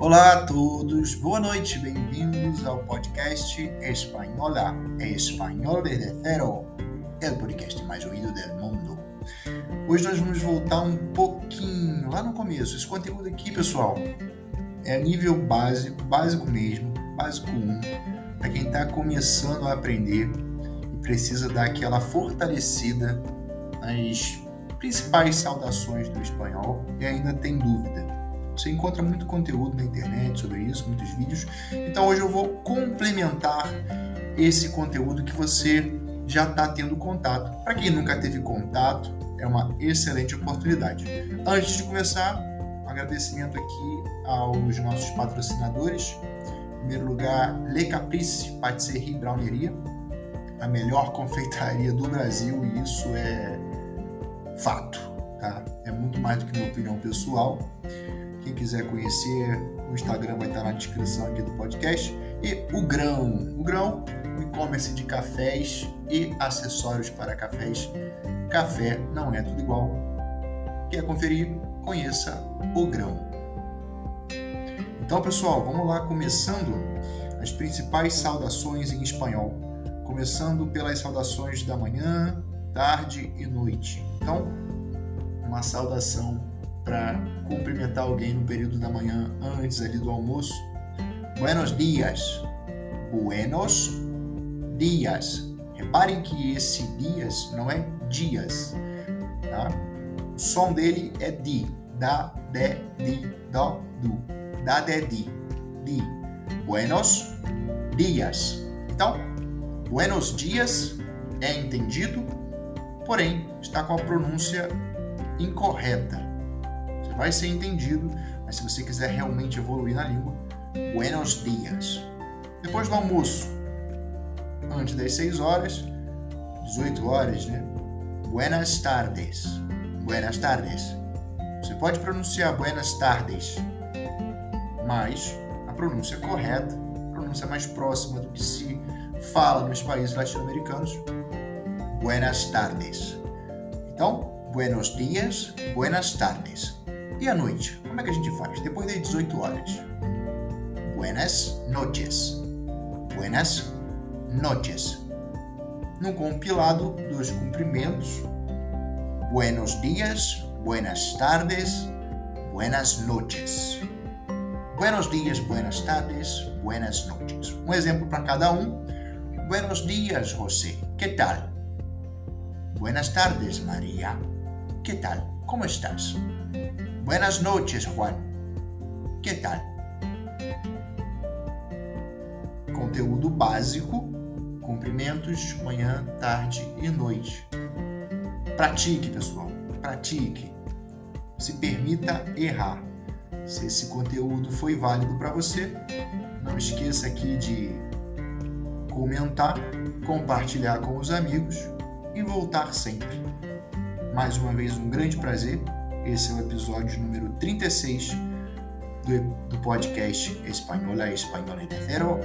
Olá a todos, boa noite, bem-vindos ao podcast Espanhola, Espanhol desde é o podcast mais ouvido do mundo. Hoje nós vamos voltar um pouquinho lá no começo. Esse conteúdo aqui, pessoal, é nível básico, básico mesmo, básico 1, para quem está começando a aprender e precisa dar aquela fortalecida nas principais saudações do espanhol e ainda tem dúvida. Você encontra muito conteúdo na internet sobre isso, muitos vídeos. Então hoje eu vou complementar esse conteúdo que você já está tendo contato. Para quem nunca teve contato, é uma excelente oportunidade. Antes de começar, um agradecimento aqui aos nossos patrocinadores. Em primeiro lugar, Le Caprice Patisserie Browneria, a melhor confeitaria do Brasil, e isso é fato, tá? É muito mais do que minha opinião pessoal. Quem quiser conhecer, o Instagram vai estar na descrição aqui do podcast. E o Grão. O Grão, o e-commerce de cafés e acessórios para cafés. Café não é tudo igual. Quer conferir? Conheça o Grão. Então, pessoal, vamos lá começando as principais saudações em espanhol. Começando pelas saudações da manhã, tarde e noite. Então, uma saudação para cumprimentar alguém no período da manhã antes ali do almoço. Buenos dias. Buenos dias. Reparem que esse dias não é dias, tá? O som dele é di, da, de, di, do, do, da, de, di, di. Buenos dias. Então, buenos dias é entendido, porém está com a pronúncia incorreta vai ser entendido, mas se você quiser realmente evoluir na língua, buenos dias. Depois do almoço, antes das 6 horas, 18 horas, né? Buenas tardes. Buenas tardes. Você pode pronunciar buenas tardes, mas a pronúncia correta, a pronúncia mais próxima do que se fala nos países latino-americanos, buenas tardes. Então, buenos dias, buenas tardes. E à noite? Como é que a gente faz? Depois das 18 horas. Buenas noches. Buenas noches. No compilado dos cumprimentos, buenos dias, buenas tardes, buenas noches. Buenos dias, buenas tardes, buenas noches. Um exemplo para cada um. Buenos dias, José. Que tal? Buenas tardes, Maria. Que tal? Como estás? Buenas noches, Juan. Que tal? Conteúdo básico, cumprimentos manhã, tarde e noite. Pratique, pessoal. Pratique. Se permita errar. Se esse conteúdo foi válido para você, não esqueça aqui de comentar, compartilhar com os amigos e voltar sempre. Mais uma vez, um grande prazer esse é o episódio número 36 do, do podcast Espanhola Española de Cero,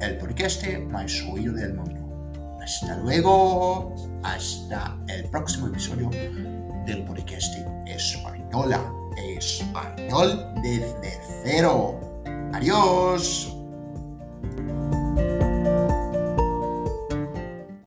el podcast más oído del mundo. Hasta luego, hasta el próximo episodio del podcast Española Español desde cero. Adiós.